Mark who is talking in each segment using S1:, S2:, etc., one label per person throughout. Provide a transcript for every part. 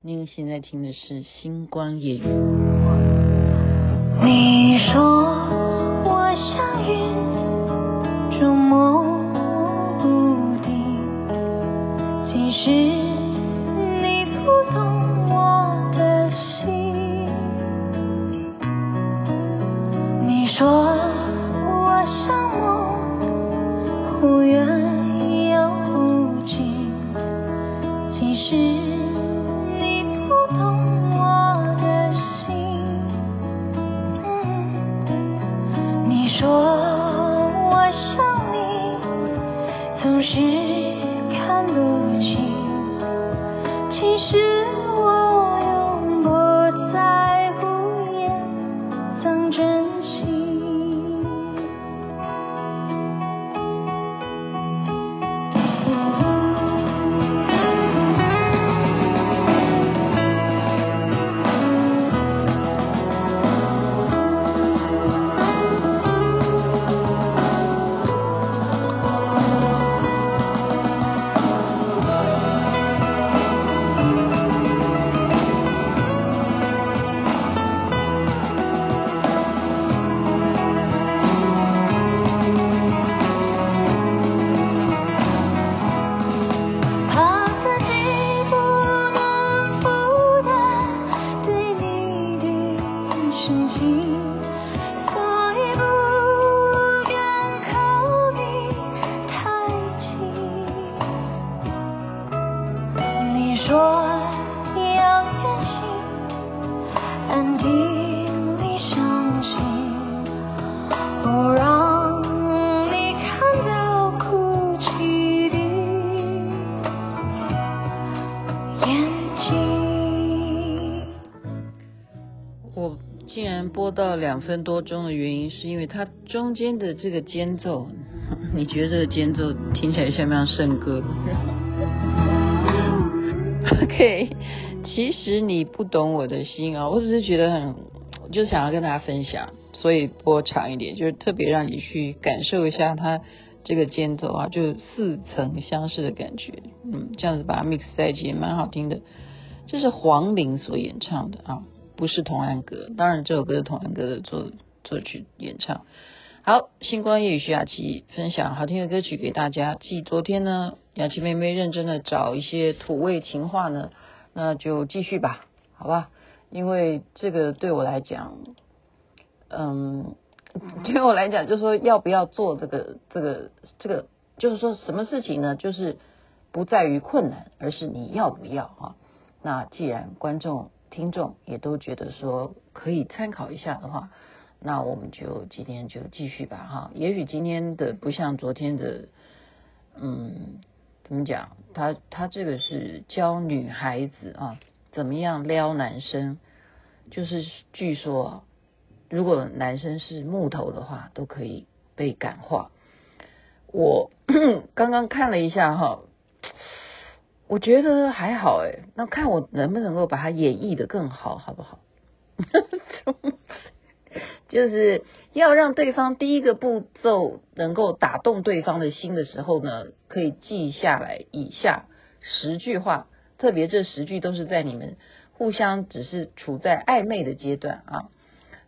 S1: 您现在听的是《星光夜语》。
S2: 你说我像云，捉摸不定，其
S1: 实总两分多钟的原因，是因为它中间的这个间奏，你觉得这个间奏听起来像不像圣歌？OK，其实你不懂我的心啊，我只是觉得很，就想要跟大家分享，所以播长一点，就是特别让你去感受一下它这个间奏啊，就似曾相识的感觉。嗯，这样子把它 mix 在一起也蛮好听的。这是黄龄所演唱的啊。不是童安格，当然这首歌是童安格的作作曲演唱。好，星光夜雨徐雅琪分享好听的歌曲给大家。继昨天呢，雅琪妹妹认真的找一些土味情话呢，那就继续吧，好吧？因为这个对我来讲，嗯，对我来讲，就是说要不要做这个这个这个，就是说什么事情呢？就是不在于困难，而是你要不要啊？那既然观众。听众也都觉得说可以参考一下的话，那我们就今天就继续吧哈。也许今天的不像昨天的，嗯，怎么讲？他他这个是教女孩子啊，怎么样撩男生？就是据说，如果男生是木头的话，都可以被感化。我 刚刚看了一下哈。我觉得还好哎，那看我能不能够把它演绎得更好，好不好？就是要让对方第一个步骤能够打动对方的心的时候呢，可以记下来以下十句话，特别这十句都是在你们互相只是处在暧昧的阶段啊，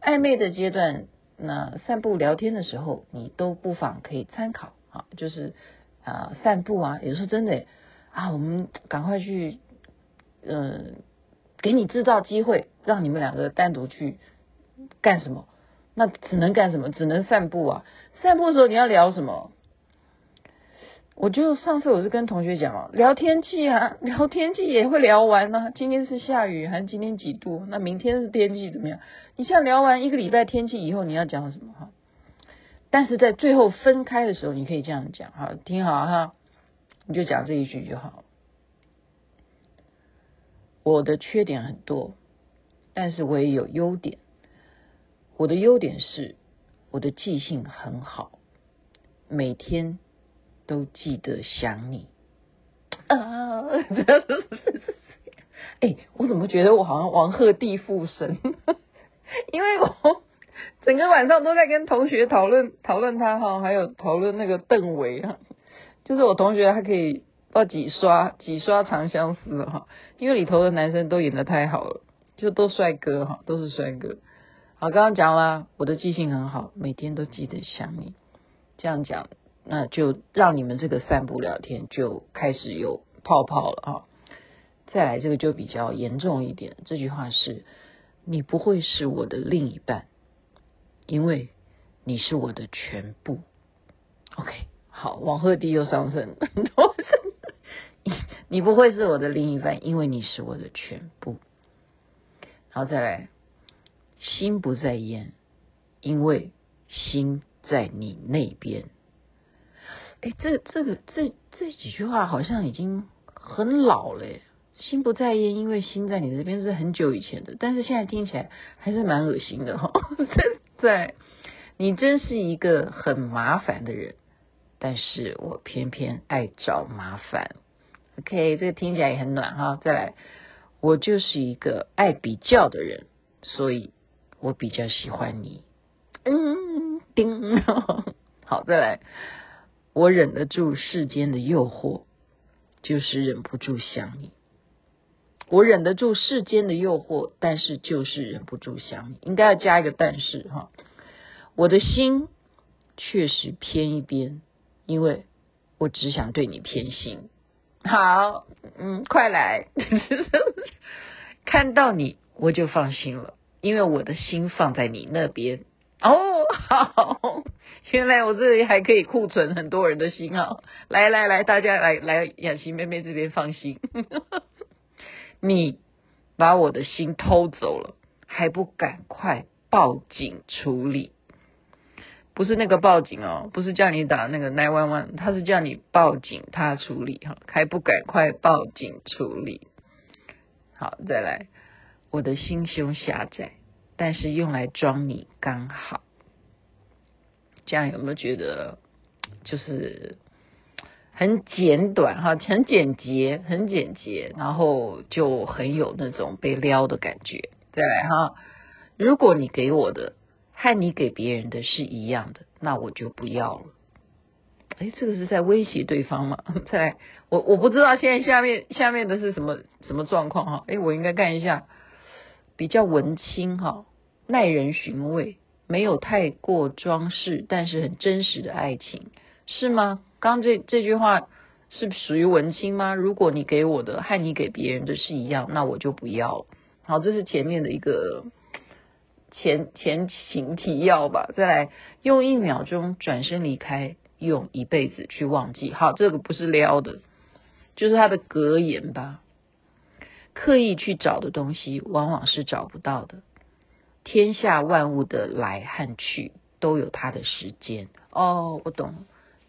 S1: 暧昧的阶段，那散步聊天的时候，你都不妨可以参考啊，就是啊散步啊，有时候真的。啊，我们赶快去，嗯、给你制造机会，让你们两个单独去干什么？那只能干什么？只能散步啊！散步的时候你要聊什么？我就上次我是跟同学讲啊，聊天气啊，聊天气也会聊完呢、今天是下雨还是今天几度？那明天是天气怎么样？你像聊完一个礼拜天气以后，你要讲什么哈？但是在最后分开的时候，你可以这样讲哈，听好哈。你就讲这一句就好。我的缺点很多，但是我也有优点。我的优点是我的记性很好，每天都记得想你。啊，哎，我怎么觉得我好像王鹤棣附身？因为我整个晚上都在跟同学讨论讨论他哈，还有讨论那个邓维啊。就是我同学，他可以不知不知道几刷几刷长相思哈，因为里头的男生都演得太好了，就都帅哥哈，都是帅哥。好，刚刚讲了，我的记性很好，每天都记得想你。这样讲，那就让你们这个散步聊天就开始有泡泡了哈。再来，这个就比较严重一点，这句话是：你不会是我的另一半，因为你是我的全部。OK。好，王鹤棣又上升，你不会是我的另一半，因为你是我的全部。然后再来，心不在焉，因为心在你那边。哎，这这个这这几句话好像已经很老了。心不在焉，因为心在你这边是很久以前的，但是现在听起来还是蛮恶心的 哈。在，你真是一个很麻烦的人。但是我偏偏爱找麻烦，OK，这个听起来也很暖哈。再来，我就是一个爱比较的人，所以我比较喜欢你。嗯，叮，好，再来，我忍得住世间的诱惑，就是忍不住想你。我忍得住世间的诱惑，但是就是忍不住想你。应该要加一个但是哈，我的心确实偏一边。因为我只想对你偏心，好，嗯，快来，看到你我就放心了，因为我的心放在你那边。哦，好，原来我这里还可以库存很多人的心啊！来来来，大家来来雅琪妹妹这边放心，你把我的心偷走了，还不赶快报警处理？不是那个报警哦，不是叫你打那个 nine one one，他是叫你报警，他处理哈，还不赶快报警处理？好，再来，我的心胸狭窄，但是用来装你刚好，这样有没有觉得就是很简短哈，很简洁，很简洁，然后就很有那种被撩的感觉。再来哈，如果你给我的。和你给别人的是一样的，那我就不要了。哎，这个是在威胁对方吗？在，我我不知道现在下面下面的是什么什么状况哈。哎，我应该看一下，比较文青哈，耐人寻味，没有太过装饰，但是很真实的爱情，是吗？刚这这句话是属于文青吗？如果你给我的和你给别人的是一样，那我就不要了。好，这是前面的一个。前前情提要吧，再来用一秒钟转身离开，用一辈子去忘记。好，这个不是撩的，就是他的格言吧。刻意去找的东西，往往是找不到的。天下万物的来和去，都有它的时间。哦，我懂。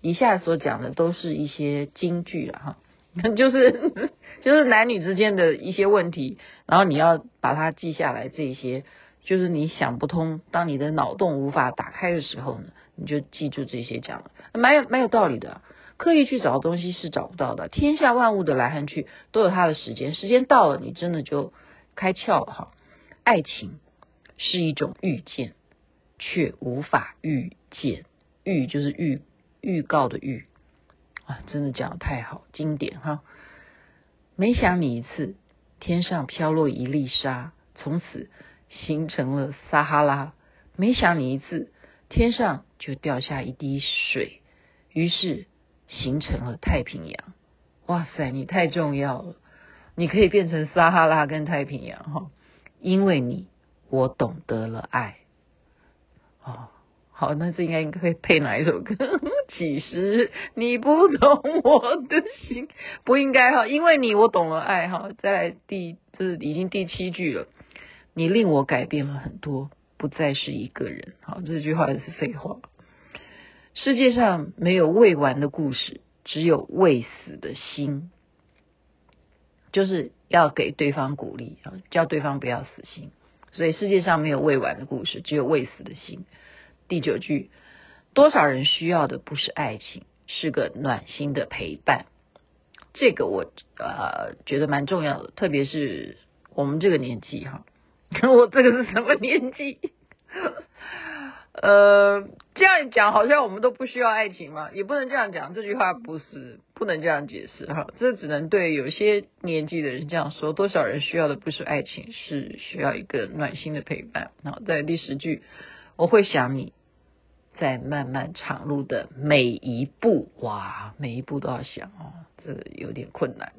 S1: 以下所讲的都是一些金句了哈，就是 就是男女之间的一些问题，然后你要把它记下来，这些。就是你想不通，当你的脑洞无法打开的时候呢，你就记住这些讲了，蛮有蛮有道理的。刻意去找东西是找不到的，天下万物的来和去都有它的时间，时间到了，你真的就开窍了哈。爱情是一种遇见，却无法预见。预就是预预告的预啊，真的讲的太好，经典哈。每想你一次，天上飘落一粒沙，从此。形成了撒哈拉，每想你一次，天上就掉下一滴水，于是形成了太平洋。哇塞，你太重要了，你可以变成撒哈拉跟太平洋哈，因为你，我懂得了爱。哦，好，那这应该应该配哪一首歌？其实你不懂我的心，不应该哈，因为你，我懂了爱哈。再来第，这已经第七句了。你令我改变了很多，不再是一个人。好，这句话也是废话。世界上没有未完的故事，只有未死的心。就是要给对方鼓励啊，叫对方不要死心。所以世界上没有未完的故事，只有未死的心。第九句，多少人需要的不是爱情，是个暖心的陪伴。这个我呃觉得蛮重要的，特别是我们这个年纪哈。我这个是什么年纪？呃，这样讲好像我们都不需要爱情嘛，也不能这样讲。这句话不是不能这样解释哈，这只能对有些年纪的人这样说。多少人需要的不是爱情，是需要一个暖心的陪伴。好，在第十句，我会想你在漫漫长路的每一步，哇，每一步都要想哦，这有点困难。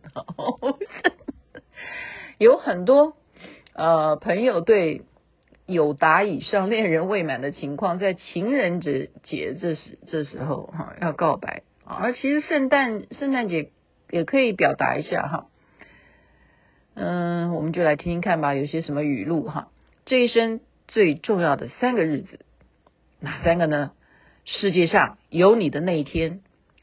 S1: 有很多呃朋友对。友达以上恋人未满的情况，在情人节节这时这时候哈要告白啊，而其实圣诞圣诞节也可以表达一下哈，嗯，我们就来听听看吧，有些什么语录哈。这一生最重要的三个日子，哪三个呢？世界上有你的那一天，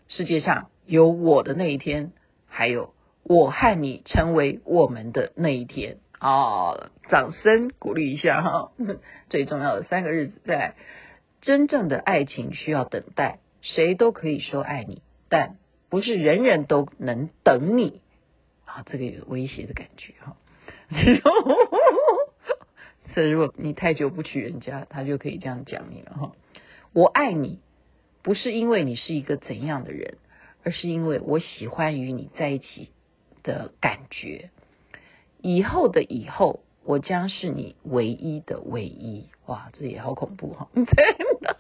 S1: 世界上有我的那一天，还有我和你成为我们的那一天。哦，掌声鼓励一下哈！最重要的三个日子，在真正的爱情需要等待，谁都可以说爱你，但不是人人都能等你啊！这个有威胁的感觉哈。这如果你太久不娶人家，他就可以这样讲你了哈。我爱你，不是因为你是一个怎样的人，而是因为我喜欢与你在一起的感觉。以后的以后，我将是你唯一的唯一。哇，这也好恐怖哈！真的，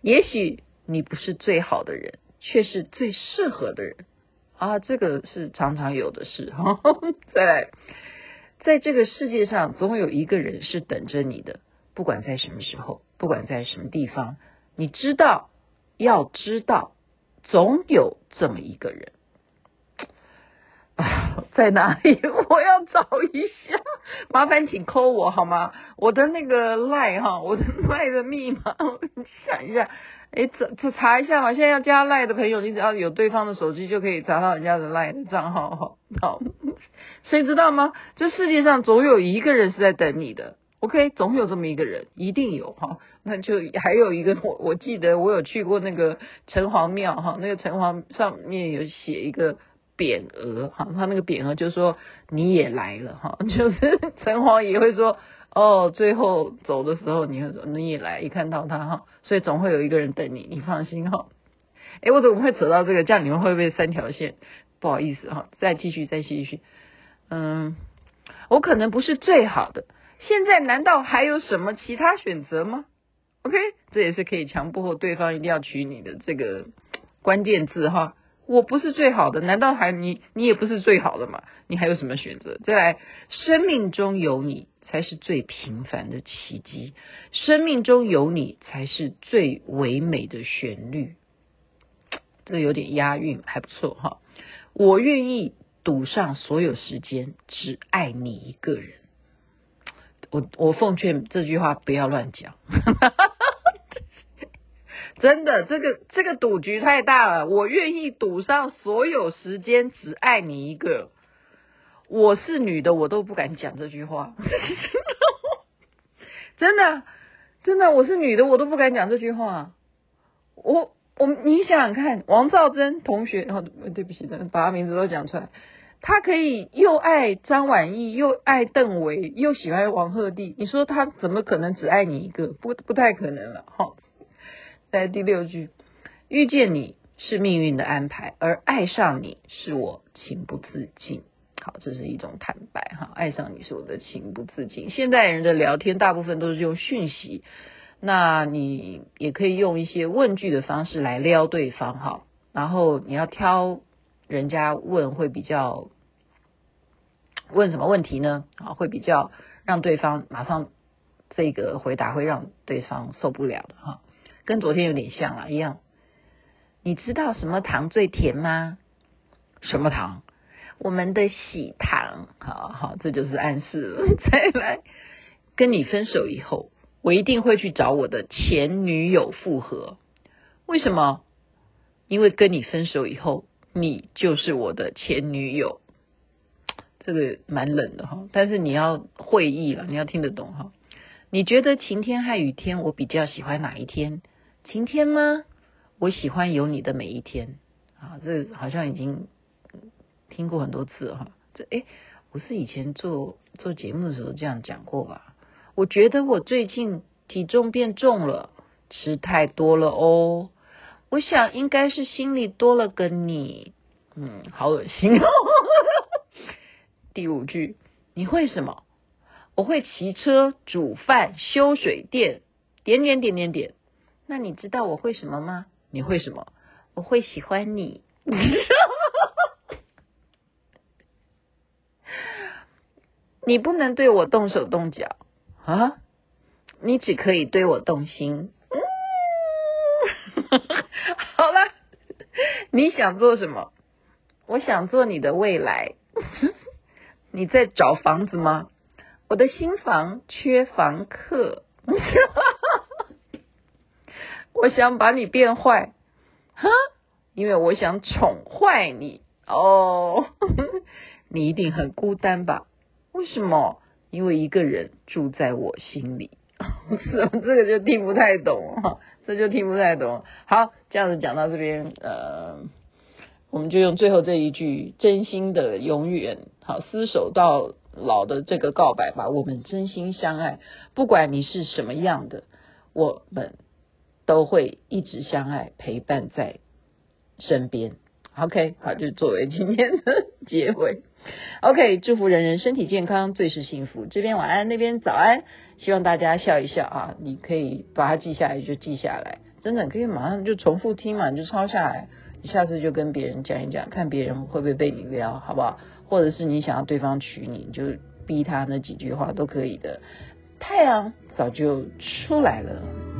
S1: 也许你不是最好的人，却是最适合的人啊！这个是常常有的事哈。再来，在这个世界上，总有一个人是等着你的，不管在什么时候，不管在什么地方，你知道，要知道，总有这么一个人。在哪里？我要找一下，麻烦请扣我好吗？我的那个 line 哈，我的 line 的密码，你想一下，哎，这这查一下嘛。现在要加 line 的朋友，你只要有对方的手机，就可以查到人家的 line 的账号哈。好，谁知道吗？这世界上总有一个人是在等你的。OK，总有这么一个人，一定有哈。那就还有一个，我我记得我有去过那个城隍庙哈，那个城隍上面有写一个。匾额哈，他那个匾额就说你也来了哈，就是城隍爷会说哦，最后走的时候你会说你也来，一看到他哈，所以总会有一个人等你，你放心哈。哎，我怎么会扯到这个？这样你们会不会三条线？不好意思哈，再继续，再继续。嗯，我可能不是最好的，现在难道还有什么其他选择吗？OK，这也是可以强迫对方一定要娶你的这个关键字哈。我不是最好的，难道还你你也不是最好的吗？你还有什么选择？再来，生命中有你才是最平凡的奇迹，生命中有你才是最唯美的旋律。这有点押韵，还不错哈。我愿意赌上所有时间，只爱你一个人。我我奉劝这句话不要乱讲。真的，这个这个赌局太大了，我愿意赌上所有时间，只爱你一个。我是女的，我都不敢讲这句话。真的，真的，我是女的，我都不敢讲这句话。我我，你想想看，王兆珍同学，哦，对不起，把他名字都讲出来，他可以又爱张晚意，又爱邓为，又喜欢王鹤棣，你说他怎么可能只爱你一个？不，不太可能了，哈。在第六句，遇见你是命运的安排，而爱上你是我情不自禁。好，这是一种坦白哈，爱上你是我的情不自禁。现代人的聊天大部分都是用讯息，那你也可以用一些问句的方式来撩对方哈。然后你要挑人家问会比较问什么问题呢？啊，会比较让对方马上这个回答会让对方受不了的哈。跟昨天有点像啊，一样。你知道什么糖最甜吗？什么糖？我们的喜糖。好好，这就是暗示了。再来，跟你分手以后，我一定会去找我的前女友复合。为什么？因为跟你分手以后，你就是我的前女友。这个蛮冷的哈，但是你要会意了，你要听得懂哈。你觉得晴天和雨天，我比较喜欢哪一天？晴天吗？我喜欢有你的每一天啊！这好像已经听过很多次了哈。这诶，我是以前做做节目的时候这样讲过吧？我觉得我最近体重变重了，吃太多了哦。我想应该是心里多了个你，嗯，好恶心哦。第五句，你会什么？我会骑车、煮饭、修水电，点点点点点。那你知道我会什么吗？你会什么？我会喜欢你。你不能对我动手动脚啊！你只可以对我动心。好了，你想做什么？我想做你的未来。你在找房子吗？我的新房缺房客。我想把你变坏，哈，因为我想宠坏你哦。你一定很孤单吧？为什么？因为一个人住在我心里。什么？这个就听不太懂哈，这就听不太懂。好，这样子讲到这边，呃，我们就用最后这一句“真心的永远”，好，厮守到老的这个告白吧。我们真心相爱，不管你是什么样的，我们都会一直相爱，陪伴在身边。OK，好，就作为今天的结尾。OK，祝福人人身体健康，最是幸福。这边晚安，那边早安。希望大家笑一笑啊！你可以把它记下来，就记下来。真的可以马上就重复听嘛，你就抄下来。你下次就跟别人讲一讲，看别人会不会被你撩，好不好？或者是你想要对方娶你，你就逼他那几句话都可以的。太阳早就出来了。